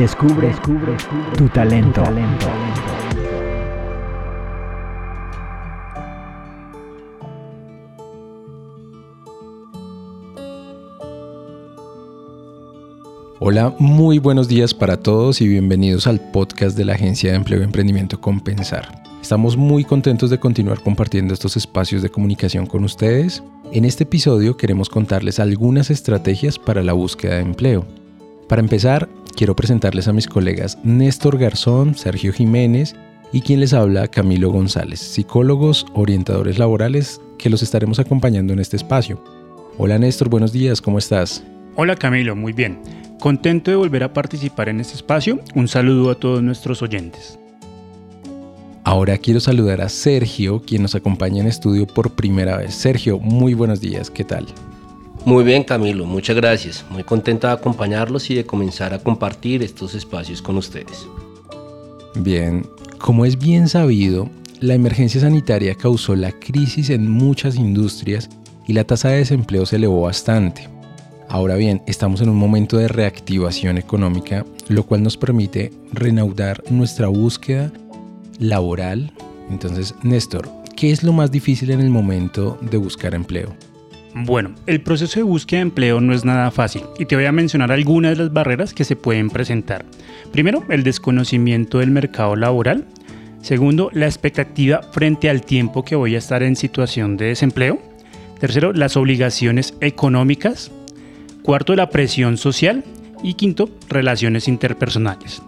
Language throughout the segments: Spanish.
Descubre, descubre, tu talento. Hola, muy buenos días para todos y bienvenidos al podcast de la Agencia de Empleo y Emprendimiento Compensar. Estamos muy contentos de continuar compartiendo estos espacios de comunicación con ustedes. En este episodio queremos contarles algunas estrategias para la búsqueda de empleo. Para empezar, quiero presentarles a mis colegas Néstor Garzón, Sergio Jiménez y quien les habla Camilo González, psicólogos, orientadores laborales que los estaremos acompañando en este espacio. Hola Néstor, buenos días, ¿cómo estás? Hola Camilo, muy bien. Contento de volver a participar en este espacio. Un saludo a todos nuestros oyentes. Ahora quiero saludar a Sergio, quien nos acompaña en estudio por primera vez. Sergio, muy buenos días, ¿qué tal? Muy bien Camilo, muchas gracias. Muy contento de acompañarlos y de comenzar a compartir estos espacios con ustedes. Bien, como es bien sabido, la emergencia sanitaria causó la crisis en muchas industrias y la tasa de desempleo se elevó bastante. Ahora bien, estamos en un momento de reactivación económica, lo cual nos permite reanudar nuestra búsqueda laboral. Entonces, Néstor, ¿qué es lo más difícil en el momento de buscar empleo? Bueno, el proceso de búsqueda de empleo no es nada fácil y te voy a mencionar algunas de las barreras que se pueden presentar. Primero, el desconocimiento del mercado laboral. Segundo, la expectativa frente al tiempo que voy a estar en situación de desempleo. Tercero, las obligaciones económicas. Cuarto, la presión social. Y quinto, relaciones interpersonales.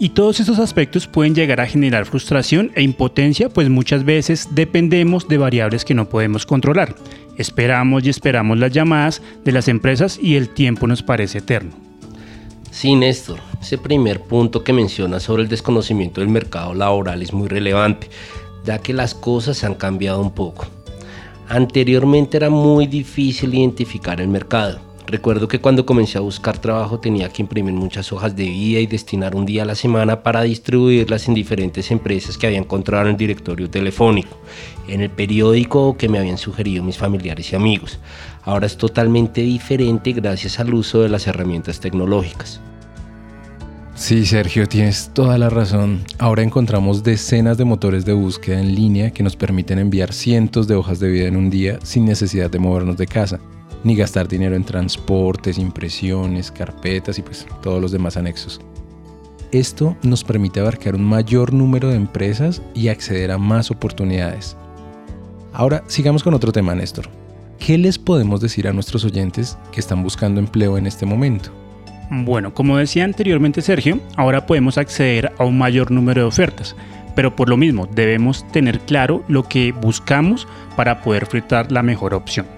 Y todos estos aspectos pueden llegar a generar frustración e impotencia, pues muchas veces dependemos de variables que no podemos controlar. Esperamos y esperamos las llamadas de las empresas y el tiempo nos parece eterno. Sí, Néstor, ese primer punto que mencionas sobre el desconocimiento del mercado laboral es muy relevante, ya que las cosas han cambiado un poco. Anteriormente era muy difícil identificar el mercado Recuerdo que cuando comencé a buscar trabajo tenía que imprimir muchas hojas de vida y destinar un día a la semana para distribuirlas en diferentes empresas que había encontrado en el directorio telefónico, en el periódico que me habían sugerido mis familiares y amigos. Ahora es totalmente diferente gracias al uso de las herramientas tecnológicas. Sí, Sergio, tienes toda la razón. Ahora encontramos decenas de motores de búsqueda en línea que nos permiten enviar cientos de hojas de vida en un día sin necesidad de movernos de casa ni gastar dinero en transportes, impresiones, carpetas y pues todos los demás anexos. Esto nos permite abarcar un mayor número de empresas y acceder a más oportunidades. Ahora sigamos con otro tema, Néstor. ¿Qué les podemos decir a nuestros oyentes que están buscando empleo en este momento? Bueno, como decía anteriormente Sergio, ahora podemos acceder a un mayor número de ofertas, pero por lo mismo debemos tener claro lo que buscamos para poder filtrar la mejor opción.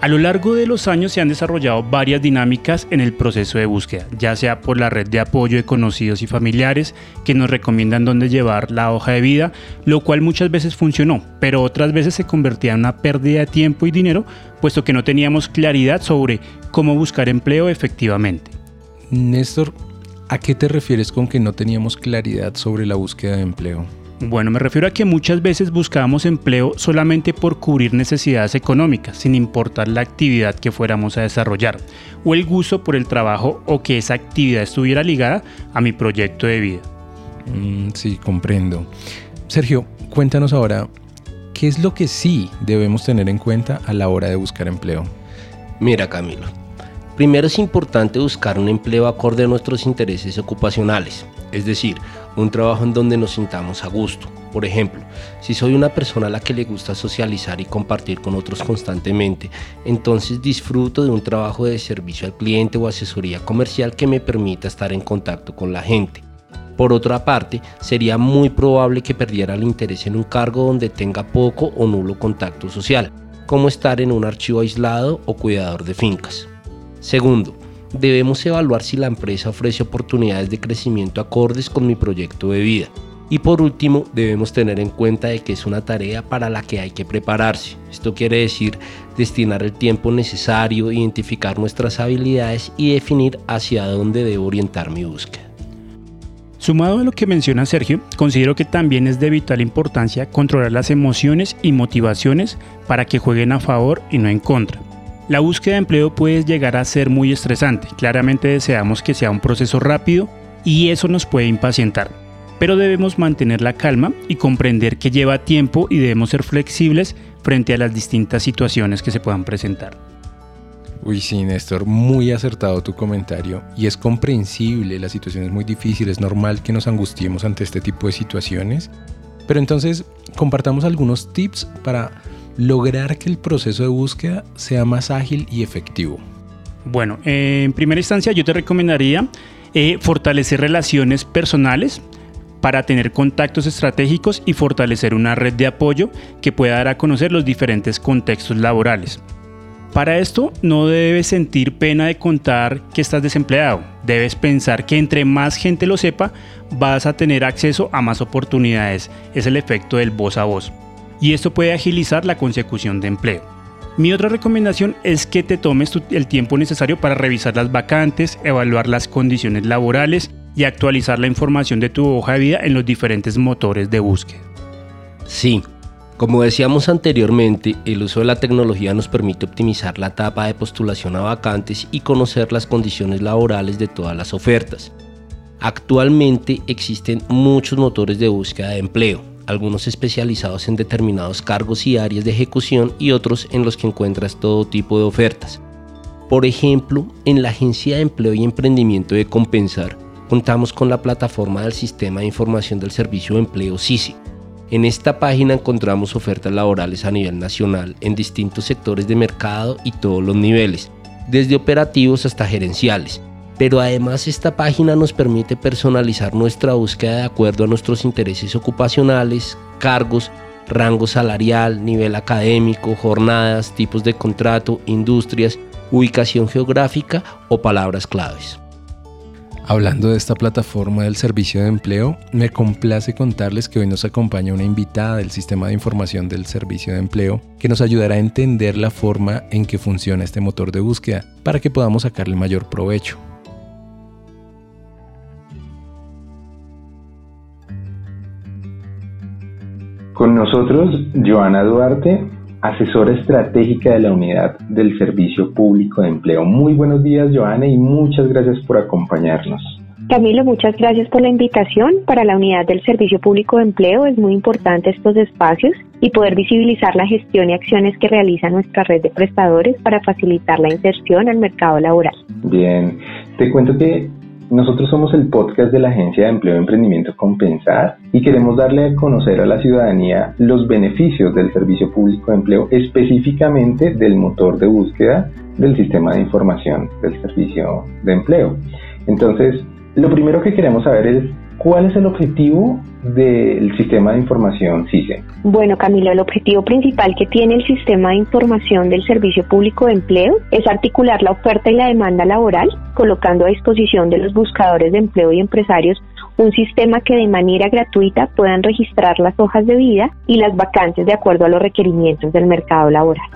A lo largo de los años se han desarrollado varias dinámicas en el proceso de búsqueda, ya sea por la red de apoyo de conocidos y familiares que nos recomiendan dónde llevar la hoja de vida, lo cual muchas veces funcionó, pero otras veces se convertía en una pérdida de tiempo y dinero, puesto que no teníamos claridad sobre cómo buscar empleo efectivamente. Néstor, ¿a qué te refieres con que no teníamos claridad sobre la búsqueda de empleo? Bueno, me refiero a que muchas veces buscábamos empleo solamente por cubrir necesidades económicas, sin importar la actividad que fuéramos a desarrollar, o el gusto por el trabajo o que esa actividad estuviera ligada a mi proyecto de vida. Mm, sí, comprendo. Sergio, cuéntanos ahora, ¿qué es lo que sí debemos tener en cuenta a la hora de buscar empleo? Mira, Camilo. Primero es importante buscar un empleo acorde a nuestros intereses ocupacionales, es decir, un trabajo en donde nos sintamos a gusto. Por ejemplo, si soy una persona a la que le gusta socializar y compartir con otros constantemente, entonces disfruto de un trabajo de servicio al cliente o asesoría comercial que me permita estar en contacto con la gente. Por otra parte, sería muy probable que perdiera el interés en un cargo donde tenga poco o nulo contacto social, como estar en un archivo aislado o cuidador de fincas. Segundo, debemos evaluar si la empresa ofrece oportunidades de crecimiento acordes con mi proyecto de vida. Y por último, debemos tener en cuenta de que es una tarea para la que hay que prepararse. Esto quiere decir destinar el tiempo necesario, identificar nuestras habilidades y definir hacia dónde debo orientar mi búsqueda. Sumado a lo que menciona Sergio, considero que también es de vital importancia controlar las emociones y motivaciones para que jueguen a favor y no en contra. La búsqueda de empleo puede llegar a ser muy estresante. Claramente deseamos que sea un proceso rápido y eso nos puede impacientar. Pero debemos mantener la calma y comprender que lleva tiempo y debemos ser flexibles frente a las distintas situaciones que se puedan presentar. Uy, sí, Néstor, muy acertado tu comentario y es comprensible, la situación es muy difícil, es normal que nos angustiemos ante este tipo de situaciones, pero entonces compartamos algunos tips para lograr que el proceso de búsqueda sea más ágil y efectivo. Bueno, en primera instancia yo te recomendaría eh, fortalecer relaciones personales para tener contactos estratégicos y fortalecer una red de apoyo que pueda dar a conocer los diferentes contextos laborales. Para esto no debes sentir pena de contar que estás desempleado. Debes pensar que entre más gente lo sepa, vas a tener acceso a más oportunidades. Es el efecto del voz a voz. Y esto puede agilizar la consecución de empleo. Mi otra recomendación es que te tomes el tiempo necesario para revisar las vacantes, evaluar las condiciones laborales y actualizar la información de tu hoja de vida en los diferentes motores de búsqueda. Sí, como decíamos anteriormente, el uso de la tecnología nos permite optimizar la etapa de postulación a vacantes y conocer las condiciones laborales de todas las ofertas. Actualmente existen muchos motores de búsqueda de empleo, algunos especializados en determinados cargos y áreas de ejecución y otros en los que encuentras todo tipo de ofertas. Por ejemplo, en la Agencia de Empleo y Emprendimiento de Compensar, contamos con la plataforma del Sistema de Información del Servicio de Empleo SISI, en esta página encontramos ofertas laborales a nivel nacional en distintos sectores de mercado y todos los niveles, desde operativos hasta gerenciales. Pero además esta página nos permite personalizar nuestra búsqueda de acuerdo a nuestros intereses ocupacionales, cargos, rango salarial, nivel académico, jornadas, tipos de contrato, industrias, ubicación geográfica o palabras claves. Hablando de esta plataforma del servicio de empleo, me complace contarles que hoy nos acompaña una invitada del sistema de información del servicio de empleo que nos ayudará a entender la forma en que funciona este motor de búsqueda para que podamos sacarle mayor provecho. Con nosotros, Joana Duarte, asesora estratégica de la unidad del Servicio Público de Empleo. Muy buenos días, Joana, y muchas gracias por acompañarnos. Camilo, muchas gracias por la invitación. Para la unidad del Servicio Público de Empleo es muy importante estos espacios y poder visibilizar la gestión y acciones que realiza nuestra red de prestadores para facilitar la inserción al mercado laboral. Bien, te cuento que nosotros somos el podcast de la Agencia de Empleo y Emprendimiento Compensar y queremos darle a conocer a la ciudadanía los beneficios del servicio público de empleo, específicamente del motor de búsqueda del sistema de información del servicio de empleo. Entonces, lo primero que queremos saber es ¿Cuál es el objetivo del sistema de información CISE? Bueno, Camilo, el objetivo principal que tiene el sistema de información del Servicio Público de Empleo es articular la oferta y la demanda laboral, colocando a disposición de los buscadores de empleo y empresarios un sistema que de manera gratuita puedan registrar las hojas de vida y las vacantes de acuerdo a los requerimientos del mercado laboral.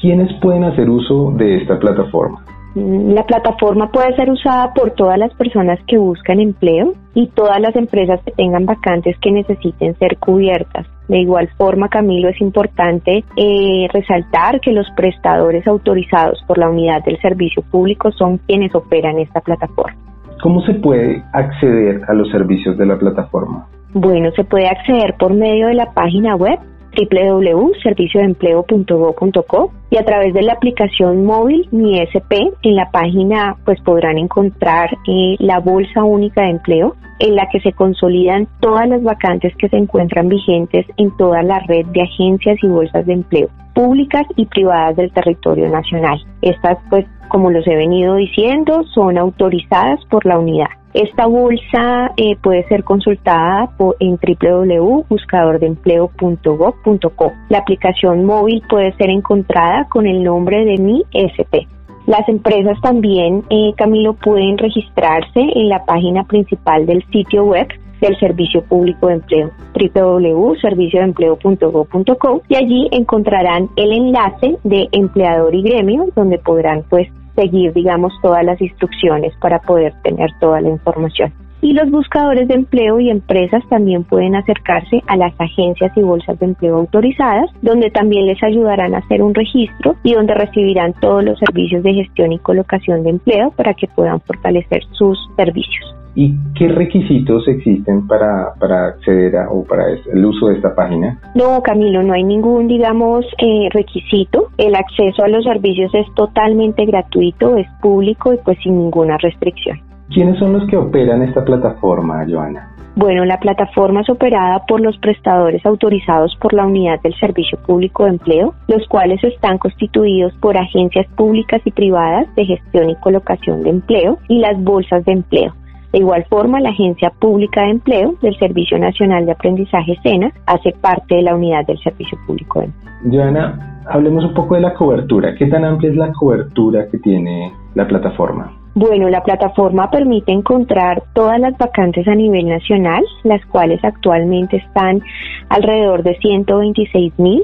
¿Quiénes pueden hacer uso de esta plataforma? Mm, la plataforma puede ser usada por todas las personas que buscan empleo y todas las empresas que tengan vacantes que necesiten ser cubiertas. De igual forma, Camilo, es importante eh, resaltar que los prestadores autorizados por la unidad del servicio público son quienes operan esta plataforma. ¿Cómo se puede acceder a los servicios de la plataforma? Bueno, se puede acceder por medio de la página web www.serviciodeempleo.go.co y a través de la aplicación móvil Mi SP en la página pues podrán encontrar eh, la bolsa única de empleo en la que se consolidan todas las vacantes que se encuentran vigentes en toda la red de agencias y bolsas de empleo públicas y privadas del territorio nacional. Estas pues como los he venido diciendo son autorizadas por la unidad. Esta bolsa eh, puede ser consultada en www.buscadordeempleo.gov.co. La aplicación móvil puede ser encontrada con el nombre de Mi SP. Las empresas también, eh, Camilo, pueden registrarse en la página principal del sitio web del Servicio Público de Empleo, www.serviciodeempleo.gov.co y allí encontrarán el enlace de empleador y gremio donde podrán pues seguir, digamos, todas las instrucciones para poder tener toda la información. Y los buscadores de empleo y empresas también pueden acercarse a las agencias y bolsas de empleo autorizadas, donde también les ayudarán a hacer un registro y donde recibirán todos los servicios de gestión y colocación de empleo para que puedan fortalecer sus servicios. ¿Y qué requisitos existen para, para acceder a, o para el uso de esta página? No, Camilo, no hay ningún, digamos, eh, requisito. El acceso a los servicios es totalmente gratuito, es público y pues sin ninguna restricción. ¿Quiénes son los que operan esta plataforma, Joana? Bueno, la plataforma es operada por los prestadores autorizados por la Unidad del Servicio Público de Empleo, los cuales están constituidos por agencias públicas y privadas de gestión y colocación de empleo y las bolsas de empleo. De igual forma, la Agencia Pública de Empleo del Servicio Nacional de Aprendizaje SENA hace parte de la unidad del Servicio Público de Empleo. Joana, hablemos un poco de la cobertura. ¿Qué tan amplia es la cobertura que tiene la plataforma? Bueno, la plataforma permite encontrar todas las vacantes a nivel nacional, las cuales actualmente están alrededor de 126 mil.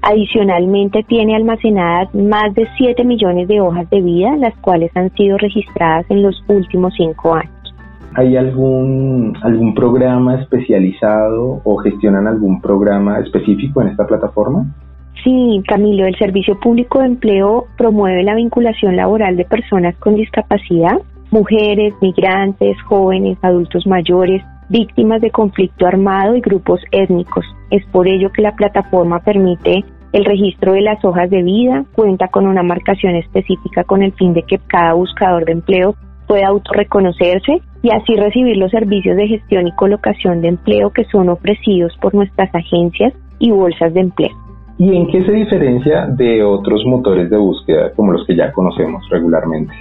Adicionalmente tiene almacenadas más de 7 millones de hojas de vida, las cuales han sido registradas en los últimos cinco años. ¿Hay algún, algún programa especializado o gestionan algún programa específico en esta plataforma? Sí, Camilo, el Servicio Público de Empleo promueve la vinculación laboral de personas con discapacidad, mujeres, migrantes, jóvenes, adultos mayores, víctimas de conflicto armado y grupos étnicos. Es por ello que la plataforma permite el registro de las hojas de vida, cuenta con una marcación específica con el fin de que cada buscador de empleo pueda autorreconocerse y así recibir los servicios de gestión y colocación de empleo que son ofrecidos por nuestras agencias y bolsas de empleo. ¿Y en qué se diferencia de otros motores de búsqueda como los que ya conocemos regularmente?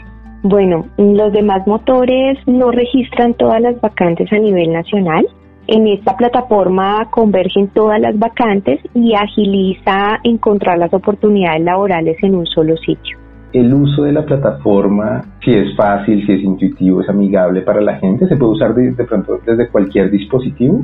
Bueno, los demás motores no registran todas las vacantes a nivel nacional. En esta plataforma convergen todas las vacantes y agiliza encontrar las oportunidades laborales en un solo sitio el uso de la plataforma, si es fácil, si es intuitivo, es amigable para la gente, se puede usar de, pronto desde cualquier dispositivo.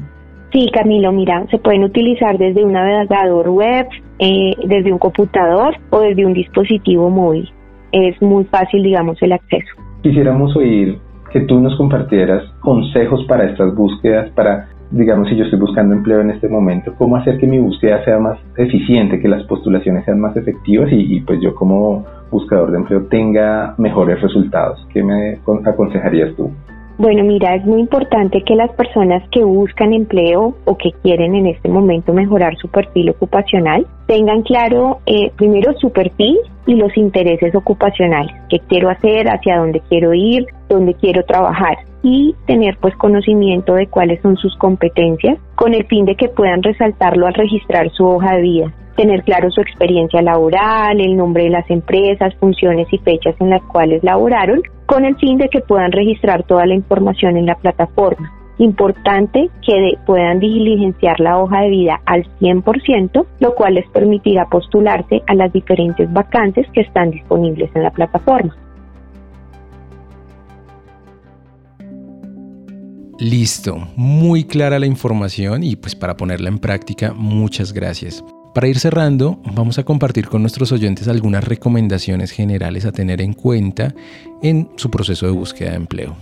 Sí, Camilo, mira, se pueden utilizar desde un navegador web, eh, desde un computador o desde un dispositivo móvil. Es muy fácil, digamos, el acceso. Quisiéramos oír que tú nos compartieras consejos para estas búsquedas, para digamos, si yo estoy buscando empleo en este momento, cómo hacer que mi búsqueda sea más eficiente, que las postulaciones sean más efectivas y, pues yo como buscador de empleo tenga mejores resultados. ¿Qué me aconsejarías tú? Bueno, mira, es muy importante que las personas que buscan empleo o que quieren en este momento mejorar su perfil ocupacional tengan claro eh, primero su perfil y los intereses ocupacionales, qué quiero hacer, hacia dónde quiero ir, dónde quiero trabajar y tener pues conocimiento de cuáles son sus competencias con el fin de que puedan resaltarlo al registrar su hoja de vida tener claro su experiencia laboral, el nombre de las empresas, funciones y fechas en las cuales laboraron, con el fin de que puedan registrar toda la información en la plataforma. Importante que puedan diligenciar la hoja de vida al 100%, lo cual les permitirá postularse a las diferentes vacantes que están disponibles en la plataforma. Listo, muy clara la información y pues para ponerla en práctica, muchas gracias. Para ir cerrando, vamos a compartir con nuestros oyentes algunas recomendaciones generales a tener en cuenta en su proceso de búsqueda de empleo.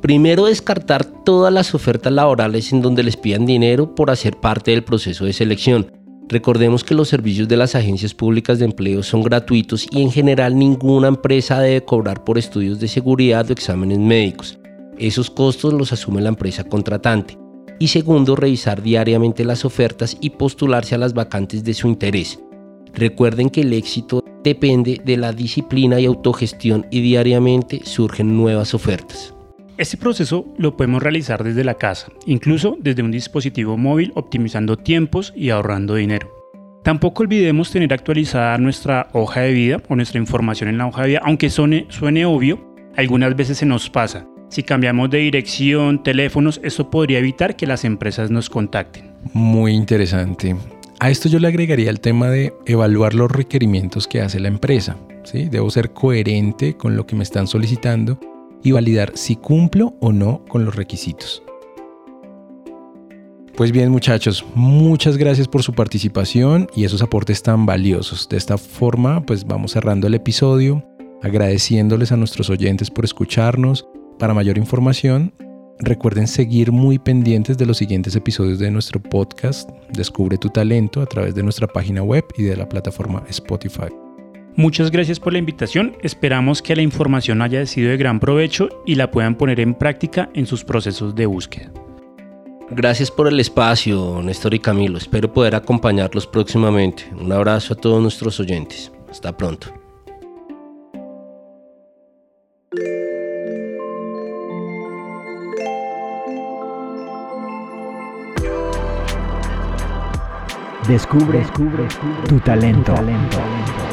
Primero, descartar todas las ofertas laborales en donde les pidan dinero por hacer parte del proceso de selección. Recordemos que los servicios de las agencias públicas de empleo son gratuitos y en general ninguna empresa debe cobrar por estudios de seguridad o exámenes médicos. Esos costos los asume la empresa contratante. Y segundo, revisar diariamente las ofertas y postularse a las vacantes de su interés. Recuerden que el éxito depende de la disciplina y autogestión y diariamente surgen nuevas ofertas. Este proceso lo podemos realizar desde la casa, incluso desde un dispositivo móvil optimizando tiempos y ahorrando dinero. Tampoco olvidemos tener actualizada nuestra hoja de vida o nuestra información en la hoja de vida, aunque suene, suene obvio, algunas veces se nos pasa si cambiamos de dirección, teléfonos, esto podría evitar que las empresas nos contacten. Muy interesante. A esto yo le agregaría el tema de evaluar los requerimientos que hace la empresa. ¿sí? Debo ser coherente con lo que me están solicitando y validar si cumplo o no con los requisitos. Pues bien muchachos, muchas gracias por su participación y esos aportes tan valiosos. De esta forma, pues vamos cerrando el episodio, agradeciéndoles a nuestros oyentes por escucharnos Para mayor información, recuerden seguir muy pendientes de los siguientes episodios de nuestro podcast Descubre tu talento a través de nuestra página web y de la plataforma Spotify. Muchas gracias por la invitación. Esperamos que la información haya sido de gran provecho y la puedan poner en práctica en sus procesos de búsqueda. Gracias por el espacio, Néstor y Camilo. Espero poder acompañarlos próximamente. Un abrazo a todos nuestros oyentes. Hasta pronto. Descubre, descubre tu talento. talento.